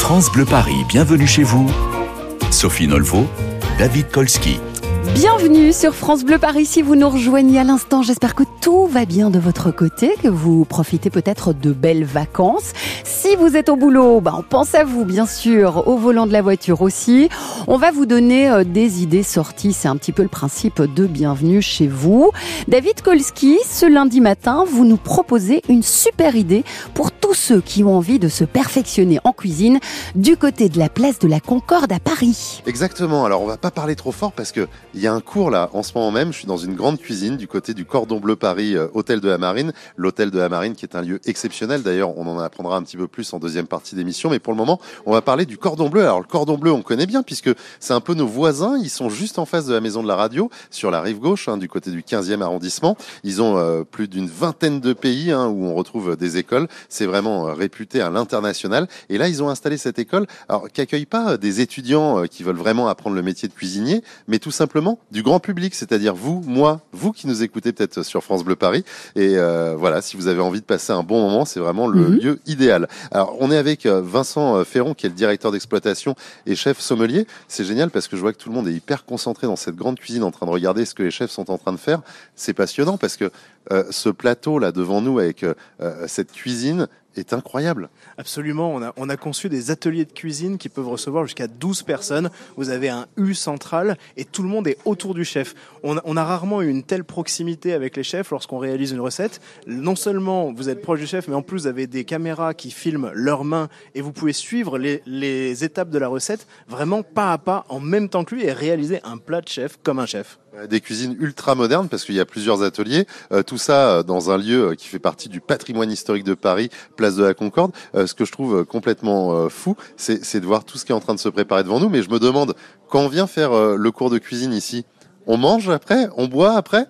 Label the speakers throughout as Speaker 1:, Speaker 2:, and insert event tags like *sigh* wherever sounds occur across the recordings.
Speaker 1: France Bleu Paris, bienvenue chez vous. Sophie Nolvo, David Kolski.
Speaker 2: Bienvenue sur France Bleu Paris. Si vous nous rejoignez à l'instant, j'espère que tout va bien de votre côté, que vous profitez peut-être de belles vacances. Si vous êtes au boulot, ben, on pense à vous, bien sûr, au volant de la voiture aussi. On va vous donner euh, des idées sorties. C'est un petit peu le principe de bienvenue chez vous. David Kolski, ce lundi matin, vous nous proposez une super idée pour tous ceux qui ont envie de se perfectionner en cuisine du côté de la place de la Concorde à Paris.
Speaker 3: Exactement. Alors, on va pas parler trop fort parce que il y a un cours là, en ce moment même. Je suis dans une grande cuisine du côté du Cordon Bleu Paris, euh, hôtel de la Marine. L'hôtel de la Marine qui est un lieu exceptionnel. D'ailleurs, on en apprendra un petit peu plus en deuxième partie d'émission. Mais pour le moment, on va parler du Cordon Bleu. Alors, le Cordon Bleu, on connaît bien puisque c'est un peu nos voisins. Ils sont juste en face de la maison de la radio, sur la rive gauche, hein, du côté du 15e arrondissement. Ils ont euh, plus d'une vingtaine de pays hein, où on retrouve des écoles. C'est vraiment euh, réputé à l'international. Et là, ils ont installé cette école, alors qui accueille pas des étudiants qui veulent vraiment apprendre le métier de cuisinier, mais tout simplement du grand public, c'est-à-dire vous, moi, vous qui nous écoutez peut-être sur France Bleu Paris. Et euh, voilà, si vous avez envie de passer un bon moment, c'est vraiment le
Speaker 2: Mhm.
Speaker 3: lieu idéal. Alors, on est avec euh, Vincent euh, Ferron, qui est le directeur d'exploitation et chef sommelier. C'est génial parce que je vois que tout le monde est hyper concentré dans cette grande cuisine en train de regarder ce que les chefs sont en train de faire. C'est passionnant parce que euh, ce plateau là devant nous avec euh, euh, cette cuisine est incroyable.
Speaker 4: Absolument, on a, on a conçu des ateliers de cuisine qui peuvent recevoir jusqu'à 12 personnes. Vous avez un U central et tout le monde est autour du chef. On a, rarement eu une telle proximité avec les chefs lorsqu'on réalise une recette. Non seulement vous êtes proche du chef, mais en plus vous avez des caméras qui filment leurs mains et vous pouvez suivre les étapes de la recette vraiment pas à pas en même temps que lui et réaliser un plat de chef comme un chef.
Speaker 3: Euh, des cuisines ultra modernes parce qu'il y a plusieurs ateliers. Euh, tout ça euh, dans un lieu euh, qui fait partie du patrimoine historique de Paris, place de la Concorde. Euh, ce que je trouve complètement fou, c'est de voir tout ce qui est en train de se préparer devant nous. Mais je me demande, quand on vient faire le cours de cuisine ici, on mange après, on boit après?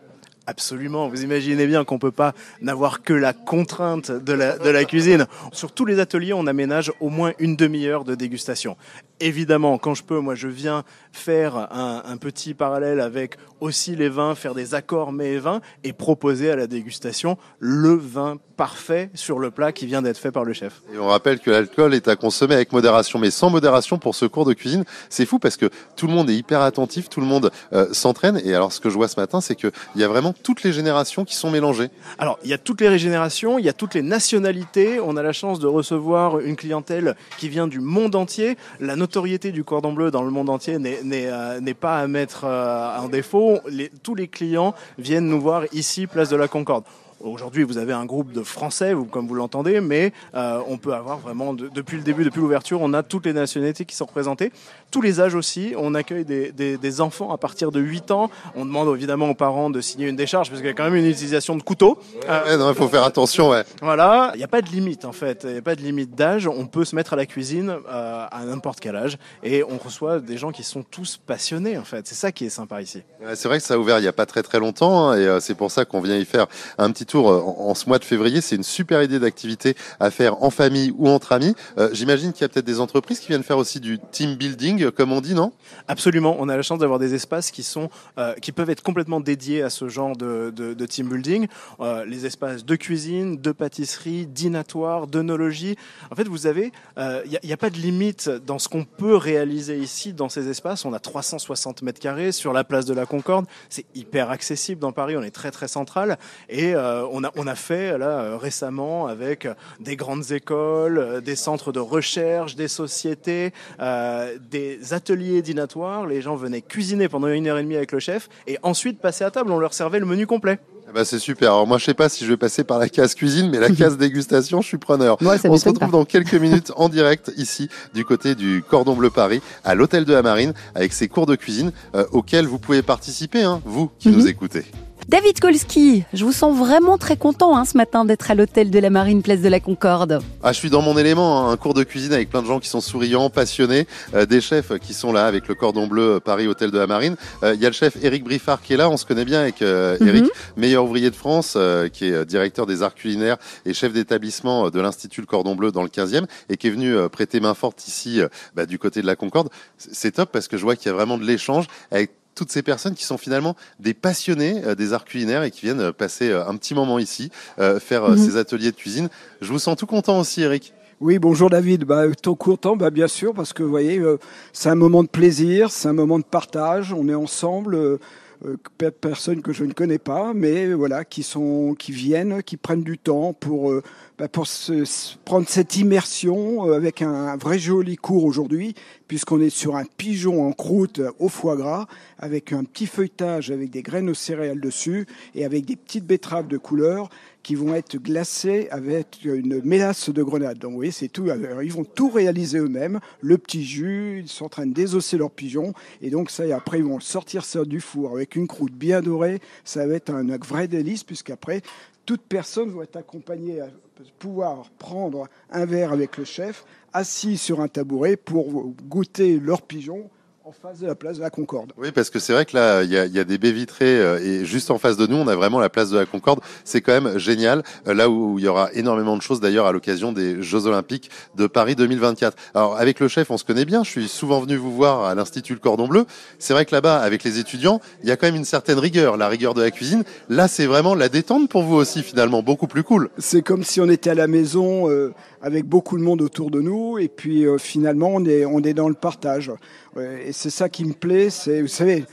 Speaker 4: Absolument. Vous imaginez bien qu'on peut pas n'avoir que la contrainte de la, de la cuisine. Sur tous les ateliers, on aménage au moins une demi-heure de dégustation. Évidemment, quand je peux, moi, je viens faire un, un petit parallèle avec aussi les vins, faire des accords mets et vins et proposer à la dégustation le vin parfait sur le plat qui vient d'être fait par le chef.
Speaker 3: Et on rappelle que l'alcool est à consommer avec modération, mais sans modération pour ce cours de cuisine, c'est fou parce que tout le monde est hyper attentif, tout le monde euh, s'entraîne. Et alors, ce que je vois ce matin, c'est qu'il y a vraiment toutes les générations qui sont mélangées.
Speaker 4: Alors, il y a toutes les régénérations, il y a toutes les nationalités. On a la chance de recevoir une clientèle qui vient du monde entier. La notoriété du cordon bleu dans le monde entier n'est euh, pas à mettre euh, en défaut. Les- tous les clients viennent nous voir ici, place de la Concorde. Aujourd'hui, vous avez un groupe de Français, comme vous l'entendez, mais euh, on peut avoir vraiment, de- depuis le début, depuis l'ouverture, on a toutes les nationalités qui sont représentées, tous les âges aussi. On accueille des, des- des enfants à partir de 8 ans. On demande évidemment aux parents de signer une décharge, parce qu'il y a quand même une utilisation de couteau.
Speaker 3: Ouais, il faut faire attention. Ouais.
Speaker 4: voilà, il n'y a pas de limite en fait, il n'y a pas de limite d'âge, on peut se mettre à la cuisine euh, à n'importe quel âge et on reçoit des gens qui sont tous passionnés en fait, c'est ça qui est sympa ici.
Speaker 3: Ouais, C'est vrai que ça a ouvert il y a pas très très longtemps hein, et euh, c'est pour ça qu'on vient y faire un petit tour euh, en, en ce mois de février. C'est une super idée d'activité à faire en famille ou entre amis. Euh, J'imagine qu'il y a peut-être des entreprises qui viennent faire aussi du team building, euh, comme on dit, non?
Speaker 4: Absolument, on a la chance d'avoir des espaces qui sont euh, qui peuvent être complètement dédiés à ce genre de, team building, Euh, les espaces de cuisine, de pâtisserie, dînatoire, d'œnologie. En fait, vous avez, il n'y a, a pas de limite dans ce qu'on peut réaliser ici dans ces espaces. On a 360 mètres carrés sur la place de la Concorde. C'est hyper accessible dans Paris. On est très très central et euh, on a on a fait là euh, récemment avec des grandes écoles, euh, des centres de recherche, des sociétés, euh, des ateliers dînatoires. Les gens venaient cuisiner pendant une heure et demie avec le chef et ensuite passer à table. On leur servait le menu complet.
Speaker 3: Eh ben, C'est super. Alors moi, je sais pas si je vais passer par la case cuisine, mais la case *laughs* dégustation, je suis preneur.
Speaker 2: Ouais,
Speaker 3: On se retrouve
Speaker 2: pas.
Speaker 3: dans quelques *laughs* minutes en direct ici du côté du Cordon Bleu Paris à l'hôtel de la Marine avec ces cours de cuisine euh, auxquels vous pouvez participer, hein, vous qui
Speaker 2: Mhm.
Speaker 3: nous écoutez.
Speaker 2: David Kolski, je vous sens vraiment très content hein, ce matin d'être à l'hôtel de la Marine, place de la Concorde.
Speaker 3: Ah, je suis dans mon élément, hein, un cours de cuisine avec plein de gens qui sont souriants, passionnés, euh, des chefs qui sont là avec le cordon bleu euh, Paris Hôtel de la Marine. Euh, Il y a le chef Eric Briffard qui est là, on se connaît bien avec euh,
Speaker 2: Mhm.
Speaker 3: Eric, meilleur ouvrier de France, euh, qui est directeur des arts culinaires et chef d'établissement de l'Institut Le Cordon Bleu dans le 15e et qui est venu prêter main forte ici bah, du côté de la Concorde. C'est c'est top parce que je vois qu'il y a vraiment de l'échange avec toutes ces personnes qui sont finalement des passionnés euh, des arts culinaires et qui viennent euh, passer euh, un petit moment ici, faire
Speaker 2: Mhm.
Speaker 3: ces ateliers de cuisine. Je vous sens tout content aussi, Eric.
Speaker 5: Oui, bonjour David. Bah, ton content, bah, bien sûr, parce que vous voyez, euh, c'est un moment de plaisir, c'est un moment de partage. On est ensemble, euh, personnes que je ne connais pas, mais voilà, qui sont, qui viennent, qui prennent du temps pour euh, bah, pour se, prendre cette immersion euh, avec un vrai joli cours aujourd'hui, puisqu'on est sur un pigeon en croûte au foie gras, avec un petit feuilletage avec des graines aux céréales dessus et avec des petites betteraves de couleur qui vont être glacées avec une mélasse de grenade. Donc vous voyez, c'est tout. Ils vont tout réaliser eux-mêmes. Le petit jus, ils sont en train de désosser leur pigeon. Et donc ça, et après, ils vont sortir ça du four avec une croûte bien dorée. Ça va être un, vrai délice, puisqu'après, toute personne va être accompagnée à pouvoir prendre un verre avec le chef, assis sur un tabouret pour goûter leur pigeon en face de la place de la Concorde.
Speaker 3: Oui, parce que c'est vrai que là, il y a, y a, des baies vitrées euh, et juste en face de nous, on a vraiment la place de la Concorde. C'est quand même génial. Euh, là où il y aura énormément de choses d'ailleurs à l'occasion des Jeux Olympiques de Paris 2024. Alors avec le chef, on se connaît bien. Je suis souvent venu vous voir à l'Institut Le Cordon Bleu. C'est vrai que là-bas, avec les étudiants, il y a quand même une certaine rigueur, la rigueur de la cuisine. Là, c'est vraiment la détente pour vous aussi, finalement, beaucoup plus cool.
Speaker 5: C'est comme si on était à la maison. Euh, avec beaucoup de monde autour de nous. Et puis euh, finalement on est on est dans le partage. Et c'est ça qui me plaît. C'est vous savez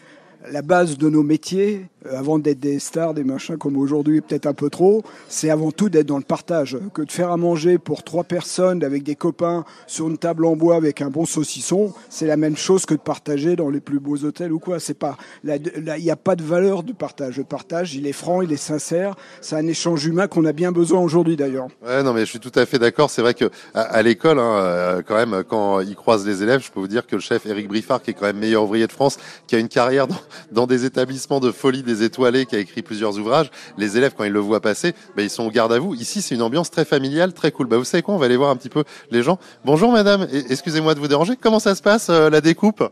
Speaker 5: la base de nos métiers, euh, avant d'être des stars, des machins comme aujourd'hui, peut-être un peu trop, c'est avant tout d'être dans le partage. Que de faire à manger pour trois personnes avec des copains sur une table en bois avec un bon saucisson, c'est la même chose que de partager dans les plus beaux hôtels ou quoi. C'est pas, il n'y a pas de valeur de partage. Le partage, il est franc, il est sincère. C'est un échange humain qu'on a bien besoin aujourd'hui d'ailleurs.
Speaker 3: Ouais, non, mais je suis tout à fait d'accord. C'est vrai que à l'école, hein, euh, quand même, quand ils croisent les élèves, je peux vous dire que le chef Éric Briffard, qui est quand même meilleur ouvrier de France, qui a une carrière dans, dans des établissements de folie des étoilés, qui a écrit plusieurs ouvrages, les élèves, quand ils le voient passer, bah, ils sont au garde à vous. Ici, c'est une ambiance très familiale, très cool. Bah, vous savez quoi On va aller voir un petit peu les gens. Bonjour, madame. Excusez-moi de vous déranger. Comment ça se passe, euh, la découpe?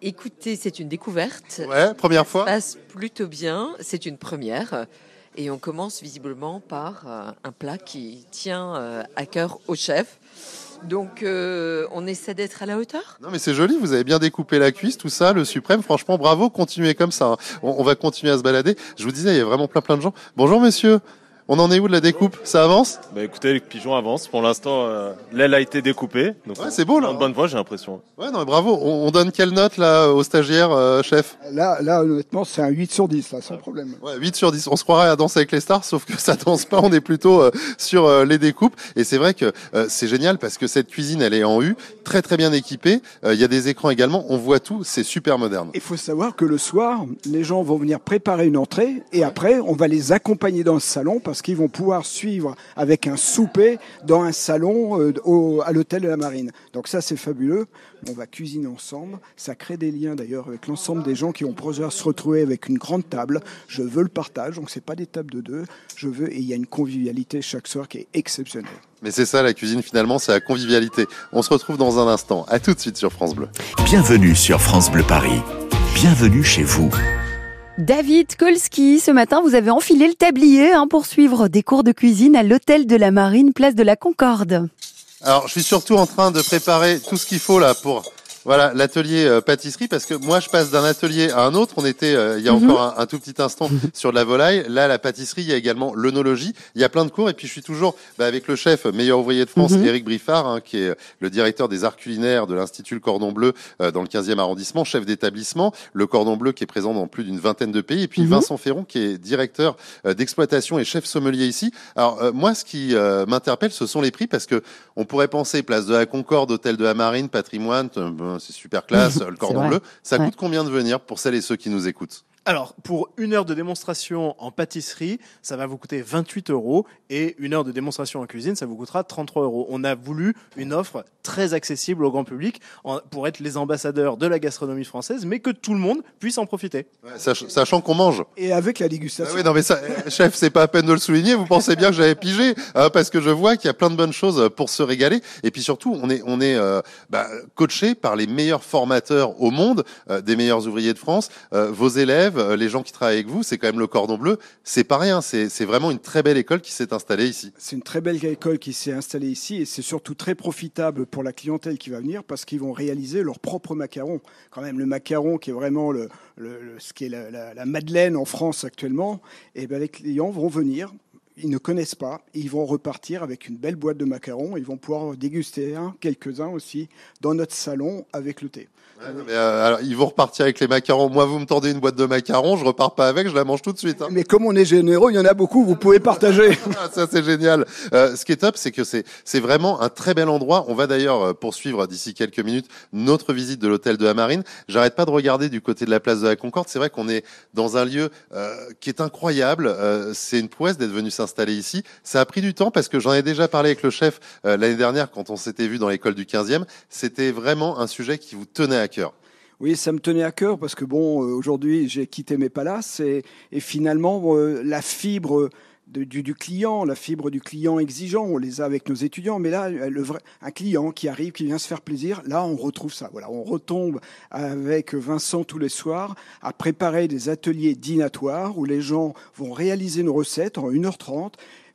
Speaker 6: Écoutez, c'est une découverte.
Speaker 3: Ouais, première fois.
Speaker 6: Ça se passe plutôt bien. C'est une première. Et on commence visiblement par euh, un plat qui tient euh, à cœur au chef. Donc, euh, on essaie d'être à la hauteur.
Speaker 3: Non, mais c'est joli. Vous avez bien découpé la cuisse, tout ça, le suprême. Franchement, bravo. Continuez comme ça. hein. On, on va continuer à se balader. Je vous disais, il y a vraiment plein, plein de gens. Bonjour, monsieur. On en est où de la découpe? Ça avance?
Speaker 7: Bah écoutez, le pigeon avance. Pour l'instant, euh, l'aile a été découpée. Donc
Speaker 3: Ouais, c'est beau, là.
Speaker 7: En bonne voie, j'ai l'impression.
Speaker 3: Ouais, non, mais bravo. On, on donne quelle note là au stagiaire, euh, chef?
Speaker 5: Là, là, honnêtement, c'est un 8 sur 10, là, sans problème.
Speaker 3: Ouais, 8 sur 10. On se croirait à danser avec les stars, sauf que ça danse pas. On est plutôt euh, sur euh, les découpes. Et c'est vrai que euh, c'est génial parce que cette cuisine, elle est en U, très très bien équipée. Euh, Il y a des écrans également. On voit tout. C'est super moderne.
Speaker 5: Il faut savoir que le soir, les gens vont venir préparer une entrée et après, on va les accompagner dans le salon parce qu'ils vont pouvoir suivre avec un souper dans un salon euh, au, à l'hôtel de la Marine. Donc ça, c'est fabuleux. On va cuisiner ensemble. Ça crée des liens d'ailleurs avec l'ensemble des gens qui vont pouvoir se retrouver avec une grande table. Je veux le partage, donc c'est pas des tables de deux. Je veux et il y a une convivialité chaque soir qui est exceptionnelle.
Speaker 3: Mais c'est ça la cuisine finalement, c'est la convivialité. On se retrouve dans un instant. À tout de suite sur France Bleu.
Speaker 1: Bienvenue sur France Bleu Paris. Bienvenue chez vous.
Speaker 2: David Kolski, ce matin, vous avez enfilé le tablier hein, pour suivre des cours de cuisine à l'hôtel de la Marine, place de la Concorde.
Speaker 3: Alors, je suis surtout en train de préparer tout ce qu'il faut là pour voilà l'atelier euh, pâtisserie parce que moi je passe d'un atelier à un autre. On était euh, il y a
Speaker 2: Mhm.
Speaker 3: encore un, un tout petit instant sur de la volaille. Là, la pâtisserie, il y a également l'œnologie. Il y a plein de cours et puis je suis toujours bah, avec le chef meilleur ouvrier de France,
Speaker 2: Mhm.
Speaker 3: Éric Briffard, hein, qui est le directeur des arts culinaires de l'Institut Le Cordon Bleu euh, dans le 15e arrondissement, chef d'établissement. Le Cordon Bleu qui est présent dans plus d'une vingtaine de pays et puis
Speaker 2: Mhm.
Speaker 3: Vincent Ferron qui est directeur euh, d'exploitation et chef sommelier ici. Alors euh, moi, ce qui euh, m'interpelle, ce sont les prix parce que on pourrait penser place de la Concorde, hôtel de la Marine, patrimoine, c'est super classe, *laughs* le cordon bleu. Ça
Speaker 2: Ouais.
Speaker 3: coûte combien de venir pour celles et ceux qui nous écoutent?
Speaker 4: Alors, pour une heure de démonstration en pâtisserie, ça va vous coûter 28 euros et une heure de démonstration en cuisine, ça vous coûtera 33 euros. On a voulu une offre très accessible au grand public pour être les ambassadeurs de la gastronomie française, mais que tout le monde puisse en profiter.
Speaker 3: Ouais, sach- Sachant qu'on mange.
Speaker 5: Et avec la
Speaker 3: Ah
Speaker 5: dégustation.
Speaker 3: oui, non mais ça, euh, chef, c'est pas à peine de le souligner. Vous pensez bien que j'avais pigé hein, parce que je vois qu'il y a plein de bonnes choses pour se régaler. Et puis surtout, on est on est euh, bah, coaché par les meilleurs formateurs au monde, euh, des meilleurs ouvriers de France. Euh, vos élèves, euh, les gens qui travaillent avec vous, c'est quand même le cordon bleu. C'est pas rien. C'est vraiment une très belle école qui s'est installée ici.
Speaker 5: C'est une très belle école qui s'est installée ici et c'est surtout très profitable pour la clientèle qui va venir parce qu'ils vont réaliser leur propre macaron. Quand même, le macaron qui est vraiment le, ce qui est la, madeleine en France actuellement, et ben les clients vont venir ils ne connaissent pas. ils vont repartir avec une belle boîte de macarons. Ils vont pouvoir déguster un, quelques-uns aussi, dans notre salon avec le thé.
Speaker 3: mais euh, alors, ils vont repartir avec les macarons. Moi, vous me tendez une boîte de macarons, je repars pas avec, je la mange tout de suite. hein.
Speaker 5: Mais comme on est généreux, il y en a beaucoup, vous pouvez partager. *laughs*
Speaker 3: Ah, ça c'est génial. Euh, ce qui est top, c'est que c'est c'est vraiment un très bel endroit. On va d'ailleurs euh, poursuivre d'ici quelques minutes notre visite de l'hôtel de la Marine. J'arrête pas de regarder du côté de la place de la Concorde. C'est vrai qu'on est dans un lieu euh, qui est incroyable. C'est une prouesse d'être venu s'installer ici. Ça a pris du temps parce que j'en ai déjà parlé avec le chef euh, l'année dernière quand on s'était vu dans l'école du 15e. C'était vraiment un sujet qui vous tenait à cœur.
Speaker 5: Oui, ça me tenait à cœur parce que bon, euh, aujourd'hui, j'ai quitté mes palaces et, finalement, euh, la fibre du, du client, la fibre du client exigeant, on les a avec nos étudiants, mais là, euh, le vrai, un client qui arrive, qui vient se faire plaisir, là, on retrouve ça. Voilà, on retombe avec Vincent tous les soirs à préparer des ateliers dînatoires où les gens vont réaliser nos recettes en 1h30.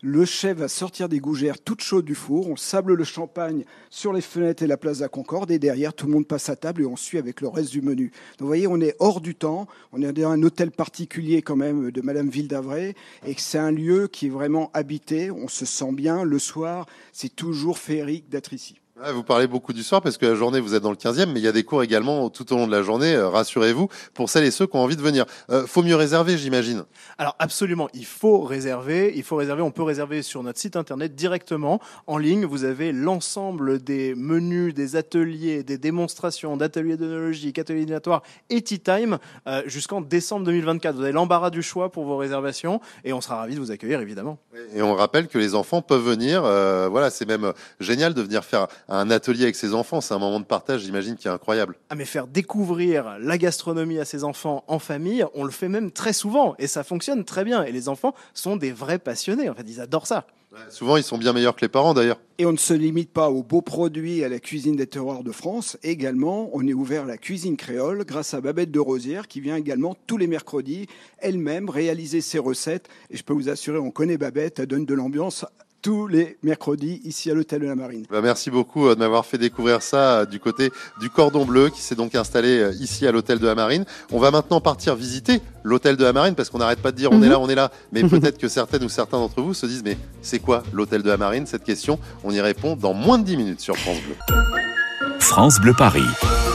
Speaker 5: Le chef va sortir des gougères toutes chaudes du four, on sable le champagne sur les fenêtres et la place de la Concorde, et derrière, tout le monde passe à table et on suit avec le reste du menu. Donc vous voyez, on est hors du temps, on est dans un hôtel particulier quand même de Madame Ville d'Avray, et c'est un lieu qui est vraiment habité, on se sent bien, le soir, c'est toujours féerique d'être ici.
Speaker 3: Vous parlez beaucoup du soir parce que la journée vous êtes dans le 15e, mais il y a des cours également tout au long de la journée. euh, Rassurez-vous pour celles et ceux qui ont envie de venir. Euh, faut mieux réserver, j'imagine.
Speaker 4: Alors absolument, il faut réserver. Il faut réserver. On peut réserver sur notre site internet directement en ligne. Vous avez l'ensemble des menus, des ateliers, des démonstrations, d'ateliers d'œnologie, ateliers dînatoires et tea time euh, jusqu'en décembre 2024. Vous avez l'embarras du choix pour vos réservations et on sera ravis de vous accueillir évidemment.
Speaker 3: Et on rappelle que les enfants peuvent venir. euh, voilà, c'est même euh, génial de venir faire un atelier avec ses enfants. C'est un moment de partage, j'imagine, qui est incroyable.
Speaker 4: Ah mais faire découvrir la gastronomie à ses enfants en famille, on le fait même très souvent et ça fonctionne très bien. Et les enfants sont des vrais passionnés. En fait, ils adorent ça.
Speaker 3: Souvent, ils sont bien meilleurs que les parents, d'ailleurs.
Speaker 5: Et on ne se limite pas aux beaux produits et à la cuisine des terroirs de France. Également, on est ouvert à la cuisine créole grâce à Babette de Rosière qui vient également tous les mercredis elle-même réaliser ses recettes. Et je peux vous assurer, on connaît Babette, elle donne de l'ambiance tous les mercredis ici à l'hôtel de la Marine.
Speaker 3: Bah, merci beaucoup euh, de m'avoir fait découvrir ça euh, du côté du Cordon Bleu qui s'est donc installé euh, ici à l'hôtel de la Marine. On va maintenant partir visiter l'hôtel de la Marine parce qu'on n'arrête pas de dire on est là, on est là. Mais *laughs* peut-être que certaines ou certains d'entre vous se disent mais c'est quoi l'hôtel de la Marine Cette question, on y répond dans moins de 10 minutes sur France Bleu.
Speaker 1: France Bleu Paris.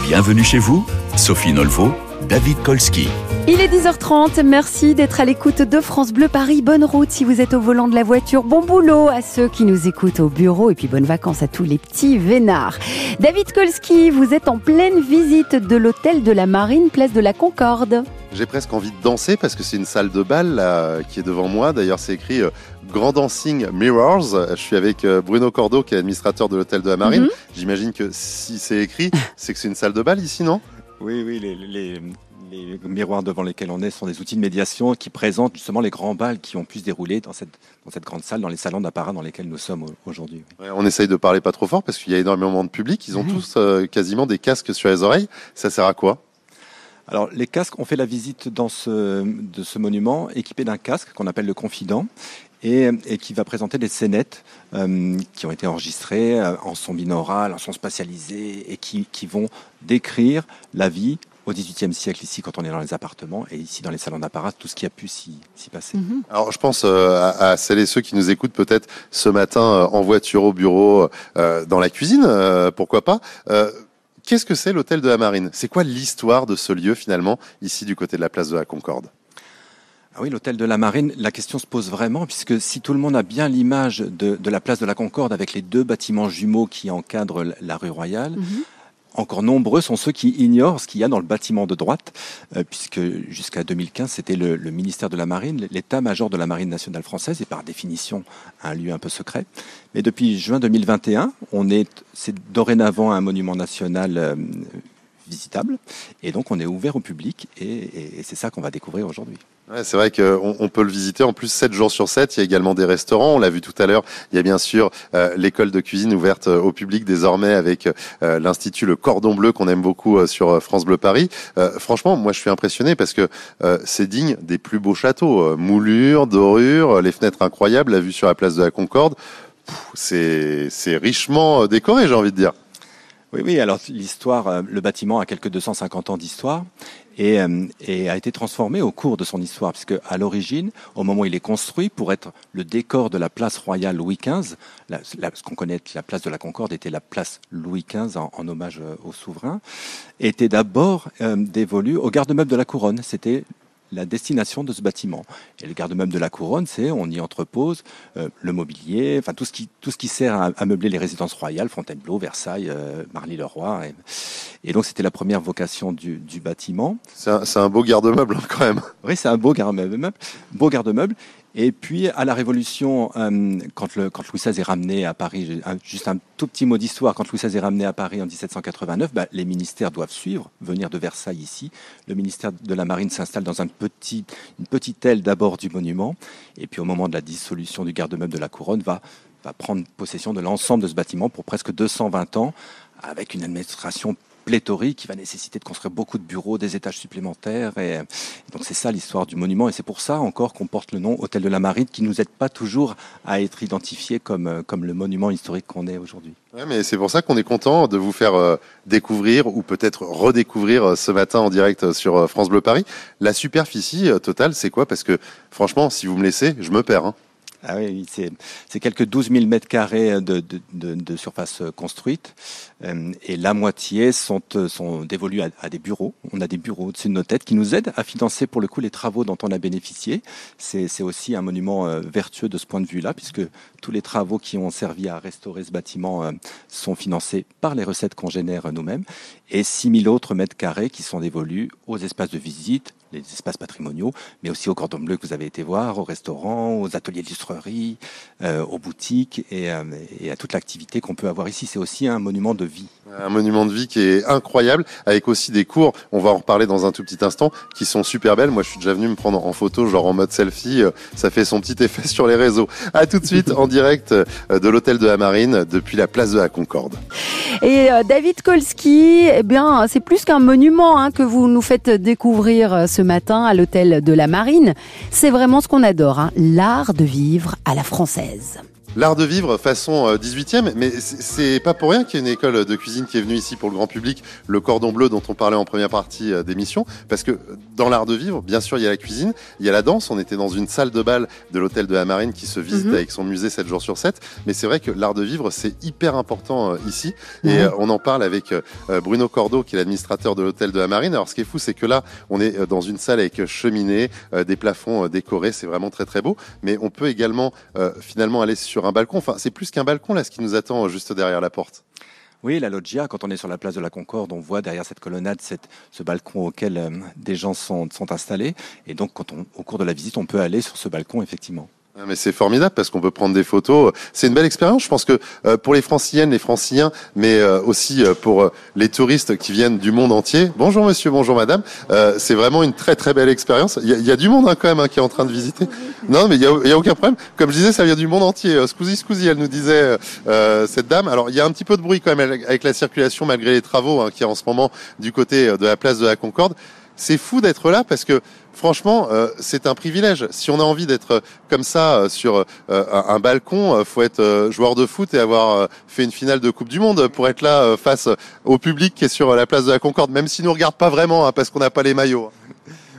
Speaker 1: Bienvenue chez vous, Sophie Nolvo, David Kolski.
Speaker 2: Il est 10h30, merci d'être à l'écoute de France Bleu Paris. Bonne route si vous êtes au volant de la voiture. Bon boulot à ceux qui nous écoutent au bureau et puis bonnes vacances à tous les petits vénards. David Kolski, vous êtes en pleine visite de l'hôtel de la Marine, place de la Concorde.
Speaker 3: J'ai presque envie de danser parce que c'est une salle de bal là, qui est devant moi. D'ailleurs, c'est écrit euh, Grand Dancing Mirrors. Je suis avec euh, Bruno Cordeau, qui est administrateur de l'hôtel de la Marine.
Speaker 2: Mhm.
Speaker 3: J'imagine que si c'est écrit, c'est que c'est une salle de bal ici, non?
Speaker 8: Oui, oui, les, les- les miroirs devant lesquels on est sont des outils de médiation qui présentent justement les grands bals qui ont pu se dérouler dans cette, dans cette grande salle, dans les salons d'apparat dans lesquels nous sommes au- aujourd'hui.
Speaker 3: Ouais, On essaye de parler pas trop fort parce qu'il y a énormément de public. Ils ont tous euh, quasiment des casques sur les oreilles. Ça sert à quoi?
Speaker 8: Alors, les casques, on fait la visite dans ce, de ce monument équipé d'un casque qu'on appelle le confident et, et qui va présenter des scénettes euh, qui ont été enregistrées euh, en son binaural, en son spatialisé et qui, qui vont décrire la vie au XVIIIe siècle ici quand on est dans les appartements et ici dans les salons d'apparat, tout ce qui a pu s'y s'y passer.
Speaker 3: Alors, je pense euh, à, à celles et ceux qui nous écoutent peut-être ce matin euh, en voiture, au bureau, euh, dans la cuisine, euh, pourquoi pas. Euh, Qu'est-ce que c'est l'hôtel de la Marine? C'est quoi l'histoire de ce lieu finalement ici du côté de la place de la Concorde?
Speaker 8: Ah oui, l'hôtel de la Marine, la question se pose vraiment, puisque si tout le monde a bien l'image de, de la place de la Concorde avec les deux bâtiments jumeaux qui encadrent la- rue Royale, encore nombreux sont ceux qui ignorent ce qu'il y a dans le bâtiment de droite, euh, puisque jusqu'à 2015, c'était le, le ministère de la Marine, l'état-major de la Marine nationale française, et par définition un lieu un peu secret. Mais depuis juin 2021, on est, c'est dorénavant un monument national euh, visitable, et donc on est ouvert au public, et, et- et c'est ça qu'on va découvrir aujourd'hui.
Speaker 3: C'est vrai qu'on on peut le visiter en plus 7 jours sur 7. Il y a également des restaurants. On l'a vu tout à l'heure. Il y a bien sûr euh, l'école de cuisine ouverte euh, au public désormais avec euh, l'institut Le Cordon Bleu qu'on aime beaucoup sur France Bleu Paris. Franchement, moi je suis impressionné parce que c'est digne des plus beaux châteaux. Moulures, dorures, les fenêtres incroyables, la vue sur la place de la Concorde. C'est richement décoré, j'ai envie de dire.
Speaker 8: Oui, oui, alors l'histoire, le bâtiment a quelques 250 ans d'histoire. Et, euh, et, a été transformé au cours de son histoire, puisque à l'origine, au moment où il est construit, pour être le décor de la place royale Louis XV, ce qu'on connaît, la place de la Concorde était la place Louis XV en, hommage au souverain, était d'abord euh, dévolu au garde-meuble de la couronne. C'était la destination de ce bâtiment. Et le garde-meuble de la couronne, c'est on y entrepose euh, le mobilier, enfin tout ce qui tout ce qui sert à, à meubler les résidences royales, Fontainebleau, Versailles, euh, Marly-le-Roi. Et, et, donc c'était la première vocation du, du bâtiment.
Speaker 3: C'est un, un, beau garde-meuble hein, quand même.
Speaker 8: Oui, c'est un beau garde-meuble, beau garde-meuble. Et puis à la Révolution, euh, quand, le, quand, Louis XVI est ramené à Paris, juste un tout petit mot d'histoire, quand Louis XVI est ramené à Paris en 1789, bah, les ministères doivent suivre, venir de Versailles ici. Le ministère de la Marine s'installe dans un petit, une petite aile d'abord du monument, et puis au moment de la dissolution du garde-meuble de la Couronne, va, va prendre possession de l'ensemble de ce bâtiment pour presque 220 ans, avec une administration pléthorique qui va nécessiter de construire beaucoup de bureaux, des étages supplémentaires. Et, donc c'est ça l'histoire du monument et c'est pour ça encore qu'on porte le nom Hôtel de la Marine qui nous aide pas toujours à être identifié comme, comme le monument historique qu'on est aujourd'hui.
Speaker 3: Mais c'est pour ça qu'on est content de vous faire euh, découvrir ou peut-être redécouvrir euh, ce matin en direct sur euh, France Bleu Paris. La superficie totale, c'est quoi? Parce que franchement, si vous me laissez, je me perds. Hein.
Speaker 8: Ah oui, c'est quelques 12 000 mètres carrés de, surface construite euh, et la moitié sont, sont dévolus à, des bureaux. On a des bureaux au-dessus de nos têtes qui nous aident à financer pour le coup les travaux dont on a bénéficié. C'est aussi un monument euh, vertueux de ce point de vue-là puisque tous les travaux qui ont servi à restaurer ce bâtiment euh, sont financés par les recettes qu'on génère nous-mêmes et 6 000 autres mètres carrés qui sont dévolus aux espaces de visite, les espaces patrimoniaux, mais aussi au cordon bleu que vous avez été voir, au restaurant, aux ateliers d'illustrerie, euh, aux boutiques et, euh, et à toute l'activité qu'on peut avoir ici. C'est aussi un monument de vie.
Speaker 3: Un monument de vie qui est incroyable, avec aussi des cours, on va en reparler dans un tout petit instant, qui sont super belles. Moi, je suis déjà venu me prendre en photo, genre en mode selfie. Ça fait son petit effet sur les réseaux. À tout de suite en direct de l'hôtel de la Marine depuis la place de la Concorde.
Speaker 2: Et euh, David Kolski, eh bien, c'est plus qu'un monument hein, que vous nous faites découvrir ce matin à l'hôtel de la Marine. C'est vraiment ce qu'on adore, hein, l'art de vivre à la française.
Speaker 3: L'art de vivre façon 18e, mais c'est pas pour rien qu'il y a une école de cuisine qui est venue ici pour le grand public, le Cordon Bleu dont on parlait en première partie d'émission, parce que dans l'art de vivre, bien sûr, il y a la cuisine, il y a la danse, on était dans une salle de bal de l'hôtel de la Marine qui se visite mmh. avec son musée 7 jours sur 7, mais c'est vrai que l'art de vivre, c'est hyper important ici, et mmh. on en parle avec Bruno Cordeau, qui est l'administrateur de l'hôtel de la Marine. Alors ce qui est fou, c'est que là, on est dans une salle avec cheminée, des plafonds décorés, c'est vraiment très très beau, mais on peut également finalement aller sur un balcon. Enfin, c'est plus qu'un balcon là, ce qui nous attend juste derrière la porte.
Speaker 8: Oui, la loggia, quand on est sur la place de la Concorde, on voit derrière cette colonnade ce balcon auquel euh, des gens sont, sont installés. Et donc, quand on, au cours de la visite, on peut aller sur ce balcon, effectivement.
Speaker 3: Mais c'est formidable parce qu'on peut prendre des photos. C'est une belle expérience. Je pense que euh, pour les franciliennes, les franciliens, mais euh, aussi euh, pour les touristes qui viennent du monde entier. Bonjour monsieur, bonjour madame. c'est vraiment une très très belle expérience. Il y a, du monde hein, quand même hein, qui est en train de visiter. Non, mais il y a, aucun problème. Comme je disais, ça vient du monde entier. Scusi, scusi, elle nous disait cette dame. Alors il y a un petit peu de bruit quand même avec la circulation malgré les travaux hein, qui a en ce moment du côté de la place de la Concorde. C'est fou d'être là parce que franchement, euh, c'est un privilège. Si on a envie d'être comme ça euh, sur euh, un, balcon, faut être joueur de foot et avoir fait une finale de Coupe du Monde pour être là face au public qui est sur la place de la Concorde, même s'il nous regarde pas vraiment hein, parce qu'on n'a pas les maillots.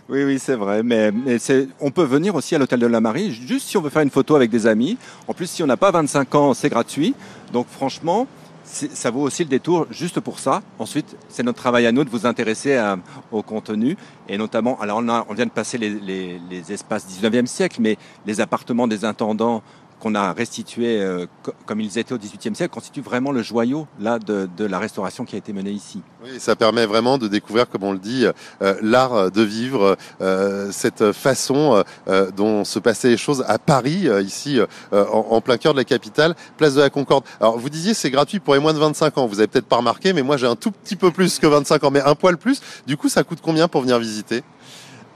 Speaker 8: Oui, oui, c'est vrai. Mais, mais on peut venir aussi à l'hôtel de la Marie, juste si on veut faire une photo avec des amis. En plus, si on n'a pas 25 ans, c'est gratuit. Donc franchement, ça vaut aussi le détour juste pour ça. Ensuite, c'est notre travail à nous de vous intéresser à, au contenu et notamment, alors on vient de passer les, les, les, espaces 19e siècle, mais les appartements des intendants qu'on a restitués euh, comme ils étaient au XVIIIe siècle constituent vraiment le joyau là de, la restauration qui a été menée ici.
Speaker 3: Oui, ça permet vraiment de découvrir, comme on le dit, euh, l'art de vivre, euh, cette façon dont se passaient les choses à Paris, ici, en, en, plein cœur de la capitale, place de la Concorde. Alors, vous disiez c'est gratuit pour les moins de 25 ans. Vous avez peut-être pas remarqué, mais moi j'ai un tout petit peu plus que 25 ans, mais un poil plus. Du coup, ça coûte combien pour venir visiter?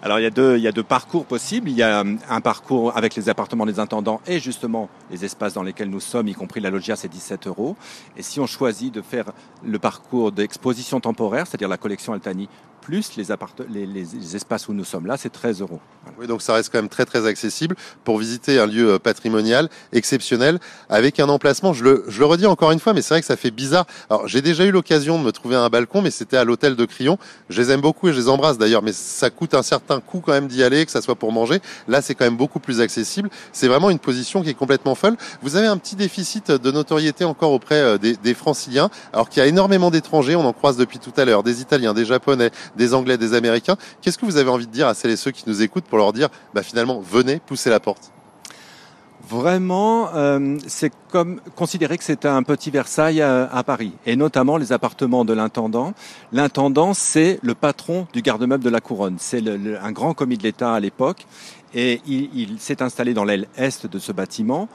Speaker 8: Alors il y, a deux, il y a deux parcours possibles. Il y a un parcours avec les appartements des intendants et justement les espaces dans lesquels nous sommes, y compris la loggia, c'est 17 euros. Et si on choisit de faire le parcours d'exposition temporaire, c'est-à-dire la collection Altani plus les, espaces où nous sommes là, c'est 13 euros.
Speaker 3: Oui, donc ça reste quand même très très accessible pour visiter un lieu euh, patrimonial exceptionnel avec un emplacement. Je le, je le redis encore une fois, mais c'est vrai que ça fait bizarre. Alors j'ai déjà eu l'occasion de me trouver un balcon, mais c'était à l'hôtel de Crillon. Je les aime beaucoup et je les embrasse d'ailleurs, mais ça coûte un certain coût quand même d'y aller, que ça soit pour manger. Là, c'est quand même beaucoup plus accessible. C'est vraiment une position qui est complètement folle. Vous avez un petit déficit de notoriété encore auprès euh, des, des Franciliens, alors qu'il y a énormément d'étrangers. On en croise depuis tout à l'heure, des Italiens, des Japonais, des Anglais, des Américains. Qu'est-ce que vous avez envie de dire à celles et ceux qui nous écoutent pour leur dire, bah, finalement, venez, poussez la porte?
Speaker 8: Vraiment, euh, c'est comme considérer que c'est un petit Versailles à, Paris, et notamment les appartements de l'intendant. L'intendant, c'est le patron du garde-meuble de la couronne. C'est un grand commis de l'État à l'époque, et il, il s'est installé dans l'aile est de ce bâtiment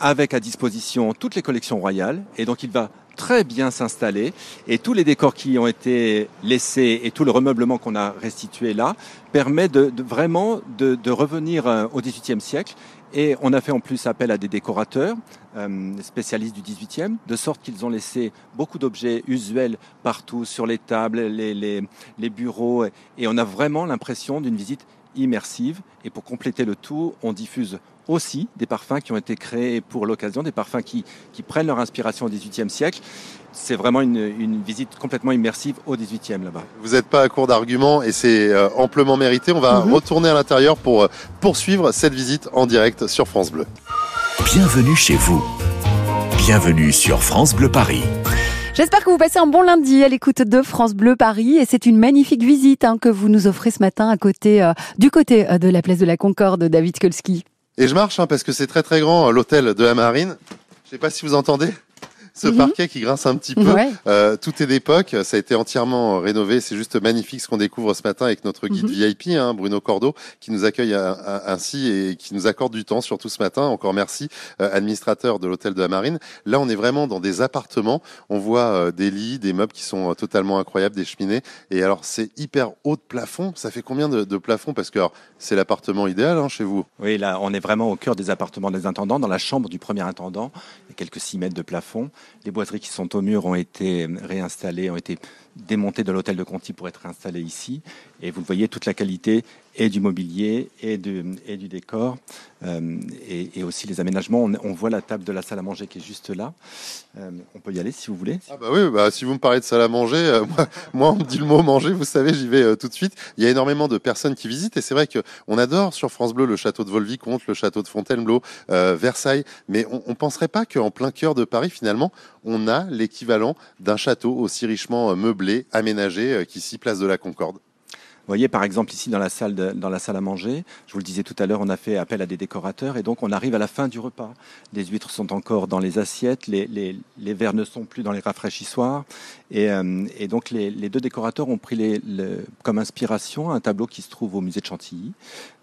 Speaker 8: avec à disposition toutes les collections royales, et donc il va très bien s'installer. Et tous les décors qui ont été laissés et tout le remeublement qu'on a restitué là permet de, vraiment de, revenir euh, au XVIIIe siècle. Et on a fait en plus appel à des décorateurs euh, spécialistes du XVIIIe, de sorte qu'ils ont laissé beaucoup d'objets usuels partout sur les tables, les, les, les bureaux. Et on a vraiment l'impression d'une visite immersive. Et pour compléter le tout, on diffuse aussi des parfums qui ont été créés pour l'occasion, des parfums qui, qui, prennent leur inspiration au XVIIIe siècle. C'est vraiment une, une, visite complètement immersive au XVIIIe là-bas.
Speaker 3: Vous n'êtes pas à court d'arguments et c'est euh, amplement mérité. On va -hmm. retourner à l'intérieur pour euh, poursuivre cette visite en direct sur France Bleu.
Speaker 1: Bienvenue chez vous. Bienvenue sur France Bleu Paris.
Speaker 2: J'espère que vous passez un bon lundi à l'écoute de France Bleu Paris et c'est une magnifique visite hein, que vous nous offrez ce matin à côté, euh, du côté de la place de la Concorde, David Kolski.
Speaker 3: Et je marche hein, parce que c'est très très grand l'hôtel de la Marine. Je sais pas si vous entendez ce mmh. parquet qui grince un petit peu. Ouais. Euh, tout est d'époque, ça a été entièrement rénové. C'est juste magnifique ce qu'on découvre ce matin avec notre guide mmh. VIP, hein, Bruno Cordeau, qui nous accueille à, à, ainsi et qui nous accorde du temps, surtout ce matin. Encore merci, euh, administrateur de l'hôtel de la Marine. Là, on est vraiment dans des appartements. On voit euh, des lits, des meubles qui sont euh, totalement incroyables, des cheminées. Et alors, c'est hyper haut de plafond. Ça fait combien de, de plafond? Parce que c'est l'appartement idéal hein, chez vous.
Speaker 8: Oui, là, on est vraiment au cœur des appartements des intendants, dans la chambre du premier intendant. Il y a quelques 6 mètres de plafond. Les boiseries qui sont au mur ont été réinstallées, ont été démontées de l'hôtel de Conti pour être installées ici. Et vous voyez, toute la qualité et du mobilier et, du décor euh, et, aussi les aménagements. On, voit la table de la salle à manger qui est juste là. Euh, on peut y aller si vous voulez.
Speaker 3: Ah bah oui, bah si vous me parlez de salle à manger, euh, moi, *laughs* moi, on me dit le mot manger, vous savez, j'y vais tout de suite. Il y a énormément de personnes qui visitent et c'est vrai que on adore sur France Bleu le château de Volvicomte, le château de Fontainebleau, Versailles, mais on, on penserait pas qu'en plein cœur de Paris, finalement, on a l'équivalent d'un château aussi richement meublé, aménagé, qu'ici place de la Concorde.
Speaker 8: Vous voyez, par exemple, ici dans la salle, de, dans la salle à manger, je vous le disais tout à l'heure, on a fait appel à des décorateurs et donc on arrive à la fin du repas. Les huîtres sont encore dans les assiettes, les, les, les verres ne sont plus dans les rafraîchissoirs et, euh, et donc les, deux décorateurs ont pris comme inspiration un tableau qui se trouve au musée de Chantilly,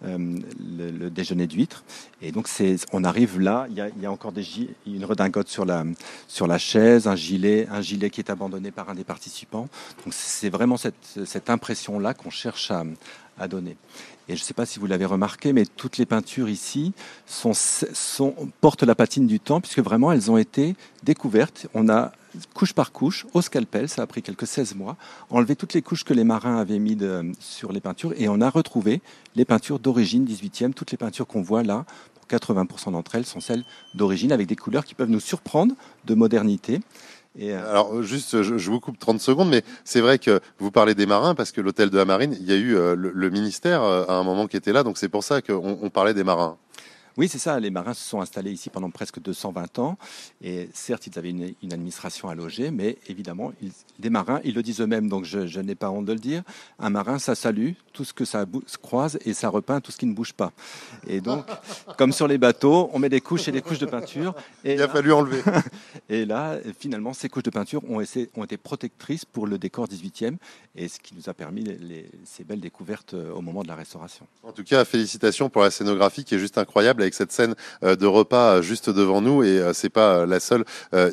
Speaker 8: euh, le, déjeuner d'huîtres. Et donc on arrive là, il y a, encore une redingote sur la, sur la chaise, un gilet, un gilet qui est abandonné par un des participants. Donc c'est vraiment cette, impression-là qu'on cherche à, donner. Et je ne sais pas si vous l'avez remarqué, mais toutes les peintures ici portent la patine du temps, puisque vraiment elles ont été découvertes. On a couche par couche, au scalpel, ça a pris quelques 16 mois, enlevé toutes les couches que les marins avaient mis de, sur les peintures, et on a retrouvé les peintures d'origine 18e, toutes les peintures qu'on voit là, 80% d'entre elles sont celles d'origine, avec des couleurs qui peuvent nous surprendre de modernité.
Speaker 3: Euh... Alors juste, je, vous coupe 30 secondes, mais c'est vrai que vous parlez des marins parce que l'hôtel de la Marine, il y a eu euh, le, ministère euh, à un moment qui était là, donc c'est pour ça qu'on on parlait des marins.
Speaker 8: Oui, c'est ça. Les marins se sont installés ici pendant presque 220 ans. Et certes, ils avaient une, une administration à loger, mais évidemment, ils, des marins, ils le disent eux-mêmes, donc je, je n'ai pas honte de le dire. Un marin, ça salue tout ce que ça croise et ça repeint tout ce qui ne bouge pas. Et donc, *laughs* comme sur les bateaux, on met des couches et des couches de peinture.
Speaker 3: Et Il a là, fallu enlever. *laughs*
Speaker 8: et là, finalement, ces couches de peinture ont, essayé, ont été protectrices pour le décor 18e et ce qui nous a permis les, les, ces belles découvertes euh, au moment de la restauration.
Speaker 3: En tout cas, félicitations pour la scénographie qui est juste incroyable avec cette scène euh, de repas juste devant nous et euh, c'est pas la seule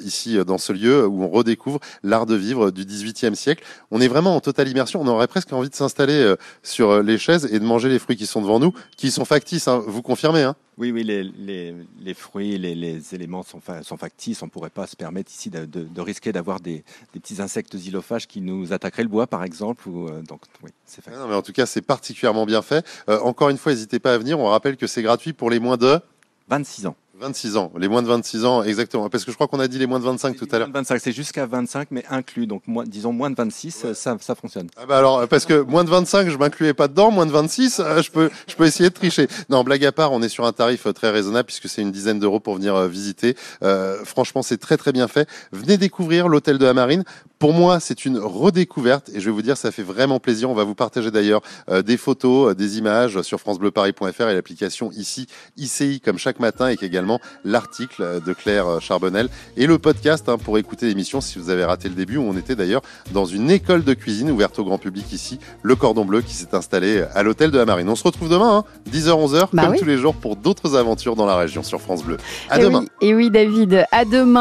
Speaker 3: ici dans ce lieu où on redécouvre l'art de vivre du 18e siècle. On est vraiment en totale immersion. On aurait presque envie de s'installer sur les chaises et de manger les fruits qui sont devant nous, qui sont factices. Hein. Vous confirmez hein?
Speaker 8: Oui, oui, les, les, les fruits, les, les éléments sont, fa- sont factices. On ne pourrait pas se permettre ici de, de- de risquer d'avoir des, des petits insectes xylophages qui nous attaqueraient le bois, par exemple. Ou, euh, donc, oui, c'est.
Speaker 3: Non, mais en tout cas, c'est particulièrement bien fait. Euh, encore une fois, n'hésitez pas à venir. On rappelle que c'est gratuit pour les moins de
Speaker 8: 26 ans.
Speaker 3: 26 ans. Les moins de 26 ans, exactement. Parce que je crois qu'on a dit les moins de 25 tout à l'heure.
Speaker 8: Moins de 25, c'est jusqu'à 25, mais inclus. Donc, moins, disons moins de 26, euh, ça, ça fonctionne.
Speaker 3: Ah bah alors parce que moins de 25 je m'incluais pas dedans, moins de 26 euh, je peux je peux essayer de tricher. Non blague à part, on est sur un tarif euh, très raisonnable puisque c'est une dizaine d'euros pour venir euh, visiter. Euh, franchement c'est très très bien fait. Venez découvrir l'hôtel de la Marine. Pour moi c'est une redécouverte et je vais vous dire ça fait vraiment plaisir. On va vous partager d'ailleurs euh, des photos, euh, des images sur francebleuparis.fr et l'application ici ICI comme chaque matin et également l'article euh, de Claire Charbonnel et le podcast hein, pour écouter l'émission si vous avez raté le début où on était d'ailleurs dans une école de cuisine ouverte au grand public ici, le Cordon Bleu qui s'est installé à l'hôtel de la Marine. On se retrouve demain, hein, 10h, 11h,
Speaker 2: Bah
Speaker 3: comme
Speaker 2: oui.
Speaker 3: tous les jours pour d'autres aventures dans la région sur France Bleu. À
Speaker 2: Et
Speaker 3: demain.
Speaker 2: oui, et oui, David, à demain.